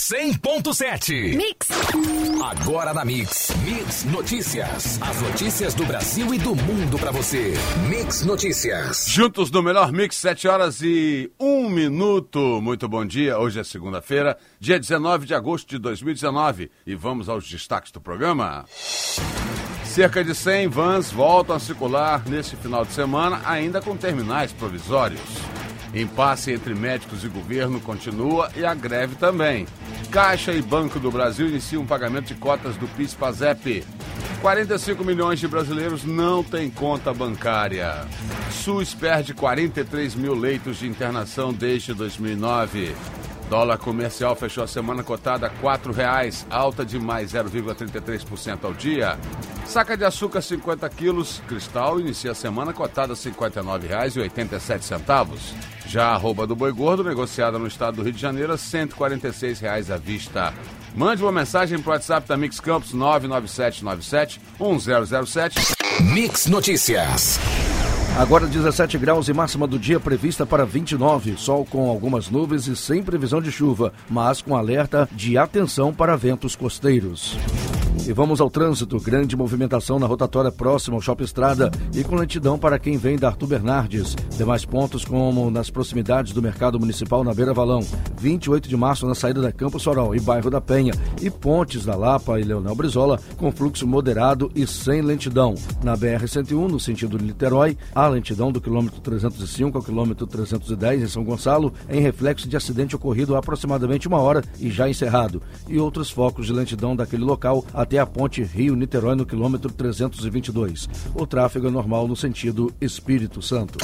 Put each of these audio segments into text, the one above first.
100.7. Mix. Agora na Mix. Mix Notícias. As notícias do Brasil e do mundo pra você. Mix Notícias. Juntos no melhor Mix, 7 horas e 1 minuto. Muito bom dia. Hoje é segunda-feira, dia 19 de agosto de 2019. E vamos aos destaques do programa. Cerca de 100 vans voltam a circular neste final de semana, ainda com terminais provisórios. Impasse entre médicos e governo continua e a greve também. Caixa e Banco do Brasil iniciam um pagamento de cotas do PIS-PASEP. 45 milhões de brasileiros não têm conta bancária. SUS perde 43 mil leitos de internação desde 2009. Dólar comercial fechou a semana cotada a R$ reais, alta de mais 0,33% ao dia. Saca de açúcar 50 quilos, cristal, inicia a semana cotada a R$ 59,87. Já a arroba do boi gordo, negociada no estado do Rio de Janeiro, 146 reais à vista. Mande uma mensagem para o WhatsApp da Mix Campos 99797 1007. Mix Notícias. Agora 17 graus e máxima do dia prevista para 29. Sol com algumas nuvens e sem previsão de chuva, mas com alerta de atenção para ventos costeiros. E vamos ao trânsito. Grande movimentação na rotatória próxima ao Shopping Estrada e com lentidão para quem vem da Arthur Bernardes. Demais pontos, como nas proximidades do Mercado Municipal na Beira Valão. 28 de março na saída da Campo Sorol e Bairro da Penha. E Pontes da Lapa e Leonel Brizola com fluxo moderado e sem lentidão. Na BR-101, no sentido de Niterói, a lentidão do quilômetro 305 ao quilômetro 310 em São Gonçalo, em reflexo de acidente ocorrido há aproximadamente uma hora e já encerrado. E outros focos de lentidão daquele local até a ponte Rio-Niterói no quilômetro 322. O tráfego é normal no sentido Espírito Santo.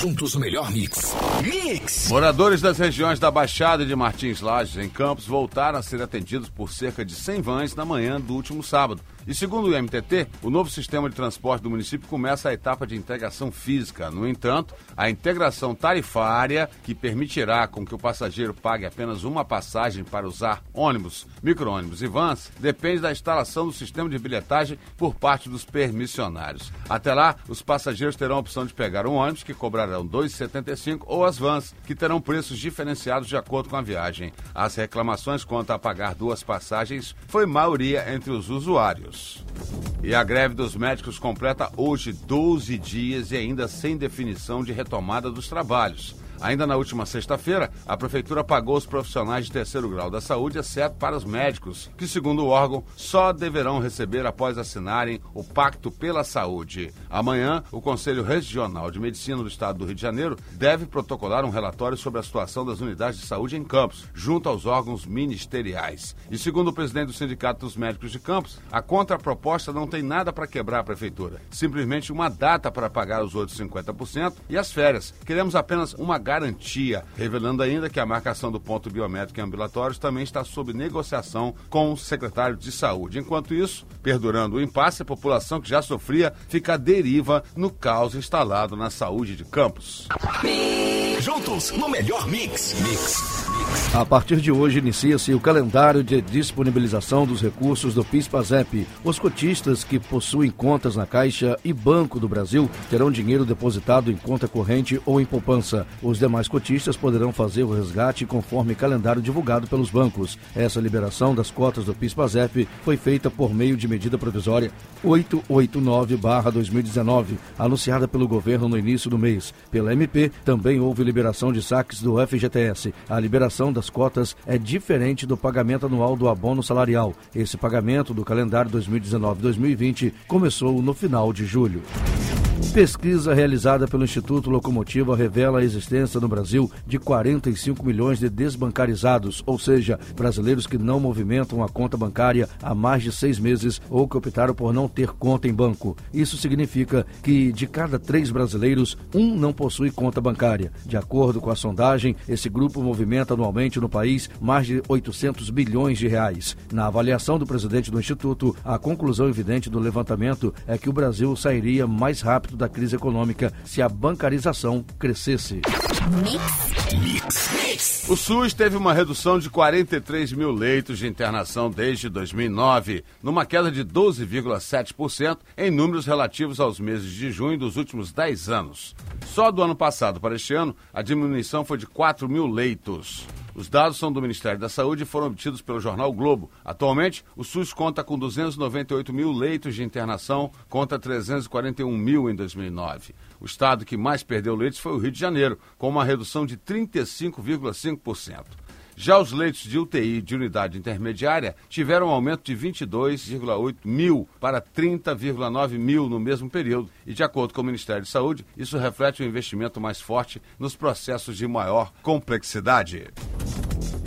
Juntos o melhor mix. Mix! Moradores das regiões da Baixada e de Martins Lages, em Campos, voltaram a ser atendidos por cerca de 100 vans na manhã do último sábado. E segundo o MTT, o novo sistema de transporte do município começa a etapa de integração física. No entanto, a integração tarifária, que permitirá com que o passageiro pague apenas uma passagem para usar ônibus, micro-ônibus e vans, depende da instalação do sistema de bilhetagem por parte dos permissionários. Até lá, os passageiros terão a opção de pegar um ônibus, que cobrarão R$ 2,75, ou as vans, que terão preços diferenciados de acordo com a viagem. As reclamações quanto a pagar duas passagens foi maioria entre os usuários. E a greve dos médicos completa hoje 12 dias e ainda sem definição de retomada dos trabalhos. Ainda na última sexta-feira, a Prefeitura pagou os profissionais de terceiro grau da saúde, exceto para os médicos, que, segundo o órgão, só deverão receber após assinarem o Pacto pela Saúde. Amanhã, o Conselho Regional de Medicina do Estado do Rio de Janeiro deve protocolar um relatório sobre a situação das unidades de saúde em Campos, junto aos órgãos ministeriais. E, segundo o presidente do Sindicato dos Médicos de Campos, a contraproposta não tem nada para quebrar a Prefeitura, simplesmente uma data para pagar os outros 50% e as férias. Queremos apenas uma garantia, revelando ainda que a marcação do ponto biométrico em ambulatórios também está sob negociação com o secretário de Saúde. Enquanto isso, perdurando o impasse, a população que já sofria fica à deriva no caos instalado na saúde de Campos. Juntos no melhor mix. Mix. A partir de hoje inicia-se o calendário de disponibilização dos recursos do PIS/PASEP. Os cotistas que possuem contas na Caixa e Banco do Brasil terão dinheiro depositado em conta corrente ou em poupança. Os demais cotistas poderão fazer o resgate conforme calendário divulgado pelos bancos. Essa liberação das cotas do PIS/PASEP foi feita por meio de medida provisória 889/2019, anunciada pelo governo no início do mês. Pela MP, também houve liberação de saques do FGTS. A liberação das cotas é diferente do pagamento anual do abono salarial. Esse pagamento do calendário 2019-2020 começou no final de julho. Pesquisa realizada pelo Instituto Locomotiva revela a existência no Brasil de 45 milhões de desbancarizados, ou seja, brasileiros que não movimentam a conta bancária há mais de seis meses ou que optaram por não ter conta em banco. Isso significa que de cada três brasileiros, um não possui conta bancária. De acordo com a sondagem, esse grupo movimenta anualmente no país mais de 800 bilhões de reais. Na avaliação do presidente do Instituto, a conclusão evidente do levantamento é que o Brasil sairia mais rápido da crise econômica se a bancarização crescesse. O SUS teve uma redução de 43 mil leitos de internação desde 2009, numa queda de 12,7% em números relativos aos meses de junho dos últimos 10 anos. Só do ano passado para este ano, a diminuição foi de 4 mil leitos. Os dados são do Ministério da Saúde e foram obtidos pelo jornal Globo. Atualmente, o SUS conta com 298 mil leitos de internação, conta 341 mil em 2009. O estado que mais perdeu leitos foi o Rio de Janeiro, com uma redução de 35,5%. Já os leitos de UTI de unidade intermediária tiveram um aumento de 22,8 mil para 30,9 mil no mesmo período. E, de acordo com o Ministério de Saúde, isso reflete um investimento mais forte nos processos de maior complexidade.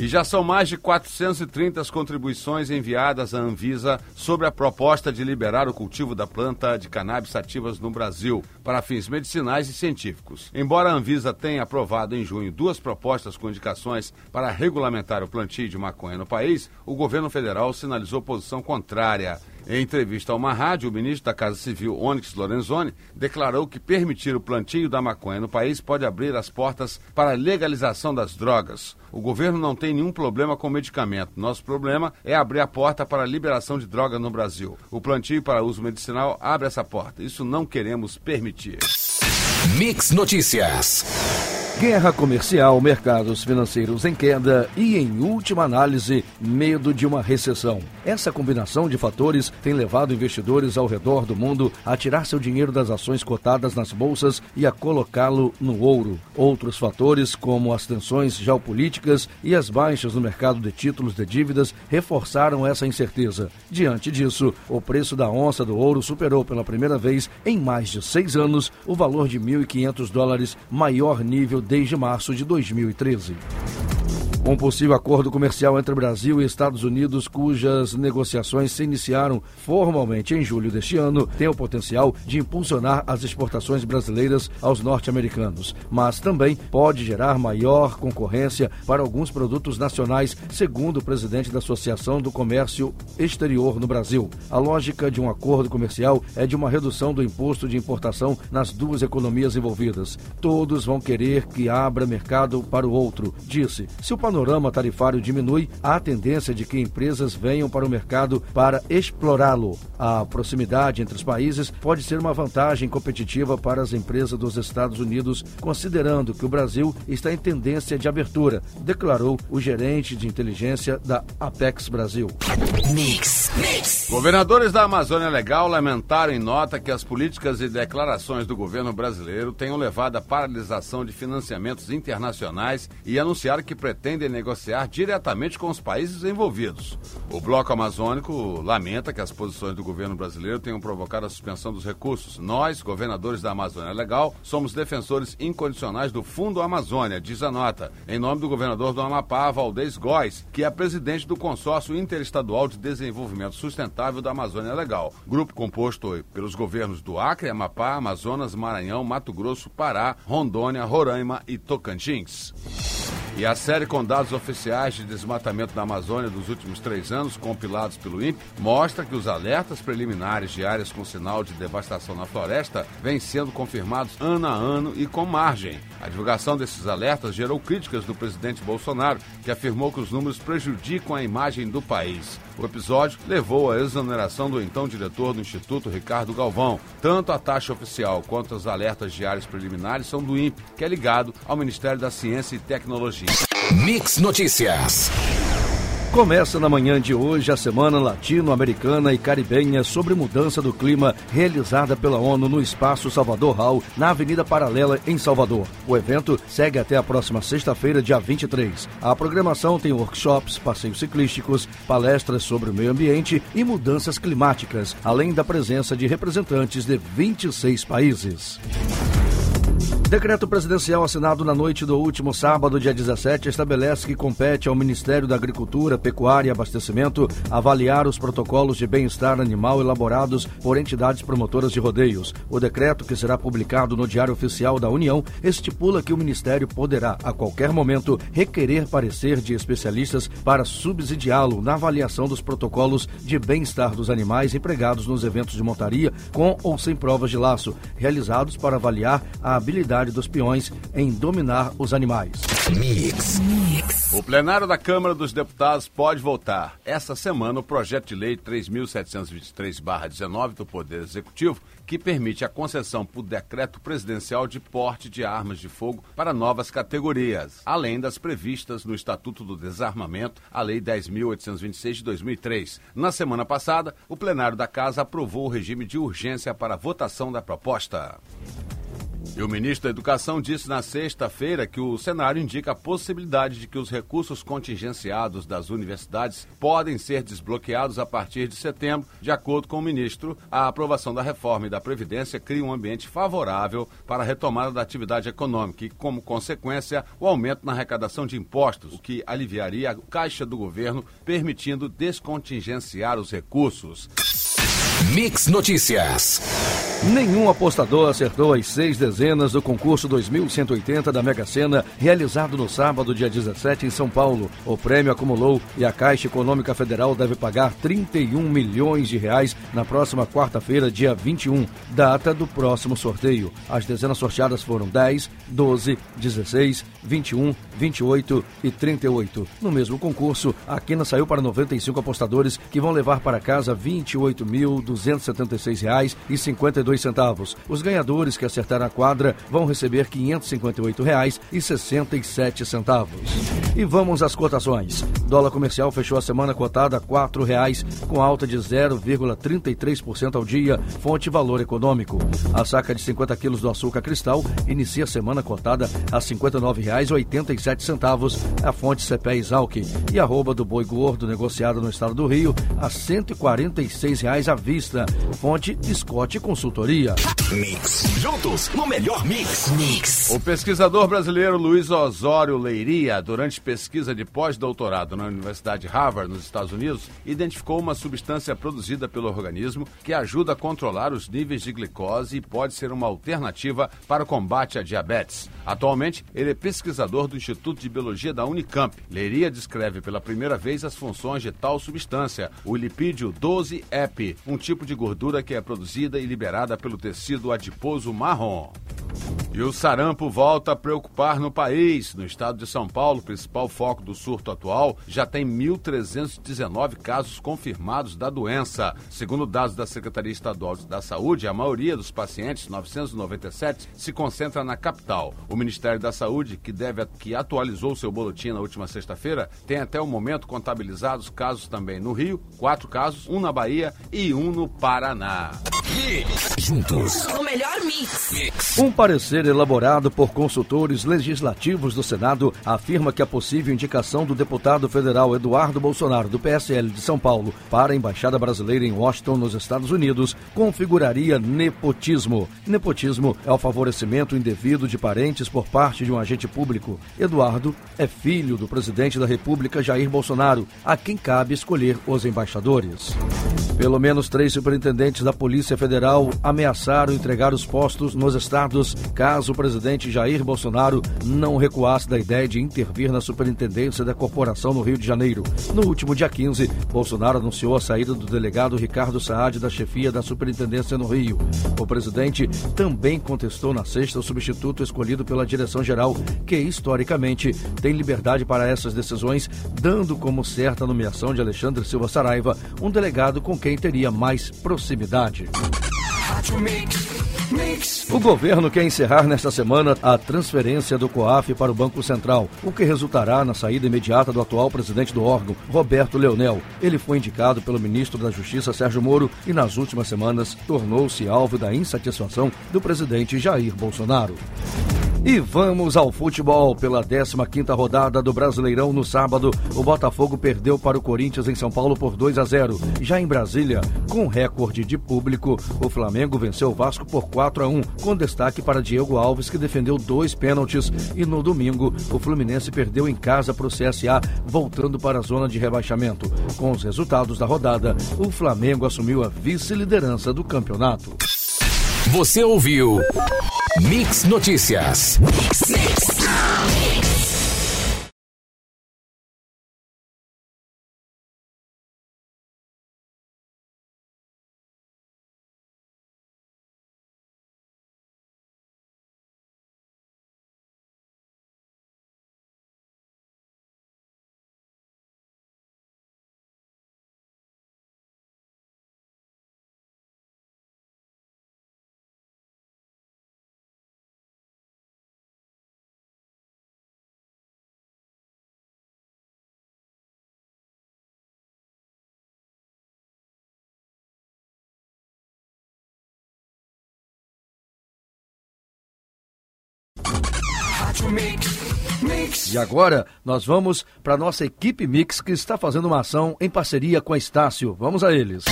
E já são mais de 430 as contribuições enviadas à Anvisa sobre a proposta de liberar o cultivo da planta de cannabis ativas no Brasil para fins medicinais e científicos. Embora a Anvisa tenha aprovado em junho duas propostas com indicações para regulamentar o plantio de maconha no país, o governo federal sinalizou posição contrária. Em entrevista a uma rádio, o ministro da Casa Civil, Onyx Lorenzoni, declarou que permitir o plantio da maconha no país pode abrir as portas para a legalização das drogas. O governo não tem nenhum problema com medicamento. Nosso problema é abrir a porta para a liberação de drogas no Brasil. O plantio para uso medicinal abre essa porta. Isso não queremos permitir. Mix Notícias. Guerra comercial, mercados financeiros em queda e, em última análise, medo de uma recessão. Essa combinação de fatores tem levado investidores ao redor do mundo a tirar seu dinheiro das ações cotadas nas bolsas e a colocá-lo no ouro. Outros fatores, como as tensões geopolíticas e as baixas no mercado de títulos de dívidas, reforçaram essa incerteza. Diante disso, o preço da onça do ouro superou pela primeira vez em mais de seis anos o valor de 1.500 dólares, maior nível desde março de 2013. Um possível acordo comercial entre Brasil e Estados Unidos, cujas negociações se iniciaram formalmente em julho deste ano, tem o potencial de impulsionar as exportações brasileiras aos norte-americanos, mas também pode gerar maior concorrência para alguns produtos nacionais, segundo o presidente da Associação do Comércio Exterior no Brasil. A lógica de um acordo comercial é de uma redução do imposto de importação nas duas economias envolvidas. Todos vão querer que abra mercado para o outro, disse. Se o panorama tarifário diminui, há tendência de que empresas venham para o mercado para explorá-lo. A proximidade entre os países pode ser uma vantagem competitiva para as empresas dos Estados Unidos, considerando que o Brasil está em tendência de abertura, declarou o gerente de inteligência da Apex Brasil. Mix, mix. Governadores da Amazônia Legal lamentaram em nota que as políticas e declarações do governo brasileiro tenham levado à paralisação de financiamentos internacionais e anunciaram que pretendem negociar diretamente com os países envolvidos. O Bloco Amazônico lamenta que as posições do governo brasileiro tenham provocado a suspensão dos recursos. Nós, governadores da Amazônia Legal, somos defensores incondicionais do Fundo Amazônia, diz a nota, em nome do governador do Amapá, Valdez Góes, que é presidente do Consórcio Interestadual de Desenvolvimento Sustentável da Amazônia Legal, grupo composto pelos governos do Acre, Amapá, Amazonas, Maranhão, Mato Grosso, Pará, Rondônia, Roraima e Tocantins. E a série com dados oficiais de desmatamento da Amazônia dos últimos três anos, compilados pelo INPE, mostra que os alertas preliminares de áreas com sinal de devastação na floresta vêm sendo confirmados ano a ano e com margem. A divulgação desses alertas gerou críticas do presidente Bolsonaro, que afirmou que os números prejudicam a imagem do país. O episódio levou à exoneração do então diretor do Instituto, Ricardo Galvão. Tanto a taxa oficial quanto os alertas diários preliminares são do INPE, que é ligado ao Ministério da Ciência e Tecnologia. Mix Notícias. Começa na manhã de hoje a Semana Latino-Americana e Caribenha sobre mudança do clima realizada pela ONU no Espaço Salvador Hall, na Avenida Paralela, em Salvador. O evento segue até a próxima sexta-feira, dia 23. A programação tem workshops, passeios ciclísticos, palestras sobre o meio ambiente e mudanças climáticas, além da presença de representantes de 26 países. Decreto presidencial assinado na noite do último sábado, dia 17, estabelece que compete ao Ministério da Agricultura, Pecuária e Abastecimento avaliar os protocolos de bem-estar animal elaborados por entidades promotoras de rodeios. O decreto, que será publicado no Diário Oficial da União, estipula que o Ministério poderá, a qualquer momento, requerer parecer de especialistas para subsidiá-lo na avaliação dos protocolos de bem-estar dos animais empregados nos eventos de montaria, com ou sem provas de laço, realizados para avaliar a habilidade habilidade dos peões em dominar os animais. Mix. Mix. O plenário da Câmara dos Deputados pode votar essa semana o projeto de lei 3723/19 do Poder Executivo, que permite a concessão por decreto presidencial de porte de armas de fogo para novas categorias, além das previstas no Estatuto do Desarmamento, a Lei 10.826 de 2003. Na semana passada, o plenário da Casa aprovou o regime de urgência para a votação da proposta. E o ministro da Educação disse na sexta-feira que o cenário indica a possibilidade de que os recursos contingenciados das universidades podem ser desbloqueados a partir de setembro. De acordo com o ministro, a aprovação da reforma e da Previdência cria um ambiente favorável para a retomada da atividade econômica e, como consequência, o aumento na arrecadação de impostos, o que aliviaria a caixa do governo, permitindo descontingenciar os recursos. Mix Notícias. Nenhum apostador acertou as seis dezenas do concurso 2180 da Mega Sena, realizado no sábado, dia 17, em São Paulo. O prêmio acumulou e a Caixa Econômica Federal deve pagar 31 milhões de reais na próxima quarta-feira, dia 21, data do próximo sorteio. As dezenas sorteadas foram 10, 12, 16, 21, 28 e 38. No mesmo concurso, a Quina saiu para 95 apostadores que vão levar para casa 28 mil 276,52. Os ganhadores que acertaram a quadra vão receber R$ 558,67. E vamos às cotações. Dólar comercial fechou a semana cotada a R$ 4,00, com alta de 0,33% ao dia, fonte valor econômico. A saca de 50 quilos do açúcar cristal inicia a semana cotada a R$ 59,87, a fonte CPE Exalc. E a rouba do boi gordo negociada no estado do Rio a R$ 146,00 à vista vista. Fonte Scott Consultoria. Mix. Juntos no melhor mix. Mix. O pesquisador brasileiro Luiz Osório Leiria, durante pesquisa de pós-doutorado na Universidade Harvard, nos Estados Unidos, identificou uma substância produzida pelo organismo que ajuda a controlar os níveis de glicose e pode ser uma alternativa para o combate à diabetes. Atualmente, ele é pesquisador do Instituto de Biologia da Unicamp. Leiria descreve pela primeira vez as funções de tal substância, o lipídio 12-EP, um tipo de gordura que é produzida e liberada pelo tecido adiposo marrom. E o sarampo volta a preocupar no país. No estado de São Paulo, principal foco do surto atual, já tem 1.319 casos confirmados da doença. Segundo dados da Secretaria Estadual da Saúde, a maioria dos pacientes, 997, se concentra na capital. O Ministério da Saúde, que deve que atualizou seu boletim na última sexta-feira, tem até o momento contabilizados casos também no Rio, quatro casos, um na Bahia e um no Paraná. Juntos. O melhor mix. mix. Um parecer elaborado por consultores legislativos do Senado afirma que a possível indicação do deputado federal Eduardo Bolsonaro, do PSL de São Paulo, para a Embaixada Brasileira em Washington, nos Estados Unidos, configuraria nepotismo. Nepotismo é o favorecimento indevido de parentes por parte de um agente público. Eduardo é filho do presidente da República, Jair Bolsonaro, a quem cabe escolher os embaixadores. Pelo menos três superintendentes da Polícia Federal ameaçaram entregar os postos nos estados caso o presidente Jair Bolsonaro não recuasse da ideia de intervir na superintendência da corporação no Rio de Janeiro. No último dia 15, Bolsonaro anunciou a saída do delegado Ricardo Saad da chefia da superintendência no Rio. O presidente também contestou na sexta o substituto escolhido pela direção-geral, que historicamente tem liberdade para essas decisões, dando como certa a nomeação de Alexandre Silva Saraiva, um delegado com quem teria mais proximidade. O governo quer encerrar nesta semana a transferência do COAF para o Banco Central, o que resultará na saída imediata do atual presidente do órgão, Roberto Leonel. Ele foi indicado pelo ministro da Justiça, Sérgio Moro, e nas últimas semanas tornou-se alvo da insatisfação do presidente Jair Bolsonaro. E vamos ao futebol. Pela 15ª rodada do Brasileirão no sábado, o Botafogo perdeu para o Corinthians em São Paulo por 2 a 0. Já em Brasília, com recorde de público, o Flamengo venceu o Vasco por 4 a 1, com destaque para Diego Alves, que defendeu dois pênaltis. E no domingo, o Fluminense perdeu em casa para o CSA, voltando para a zona de rebaixamento. Com os resultados da rodada, o Flamengo assumiu a vice-liderança do campeonato. Você ouviu Mix Notícias. Mix, mix. E agora nós vamos para nossa equipe Mix que está fazendo uma ação em parceria com a Estácio. Vamos a eles.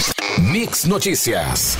Mix Notícias.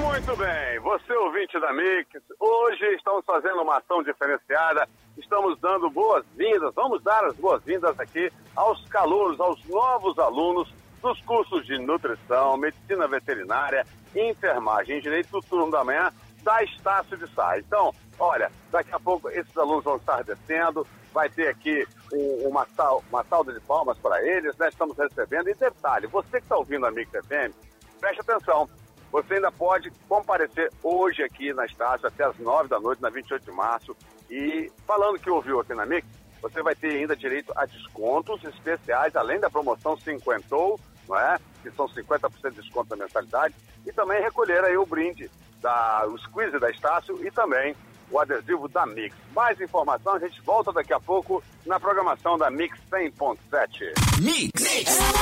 Muito bem, você ouvinte da Mix, hoje estamos fazendo uma ação diferenciada, estamos dando boas-vindas, vamos dar as boas-vindas aqui aos calouros, aos novos alunos dos cursos de nutrição, medicina veterinária, enfermagem e direito do turno da manhã da Estácio de Sá. Então, olha, daqui a pouco esses alunos vão estar descendo, vai ter aqui um, uma, sal, uma salda de palmas para eles, né? Estamos recebendo. E detalhe, você que está ouvindo a Mix FM, preste atenção. Você ainda pode comparecer hoje aqui na Estácio até as 9 da noite, na 28 de março. E falando que ouviu aqui na Mix, você vai ter ainda direito a descontos especiais, além da promoção Cinquentou, não é? Que são 50% de desconto na mensalidade. E também recolher aí o brinde, da, squeeze da Estácio e também o adesivo da Mix. Mais informação, a gente volta daqui a pouco na programação da Mix 100.7. Mix.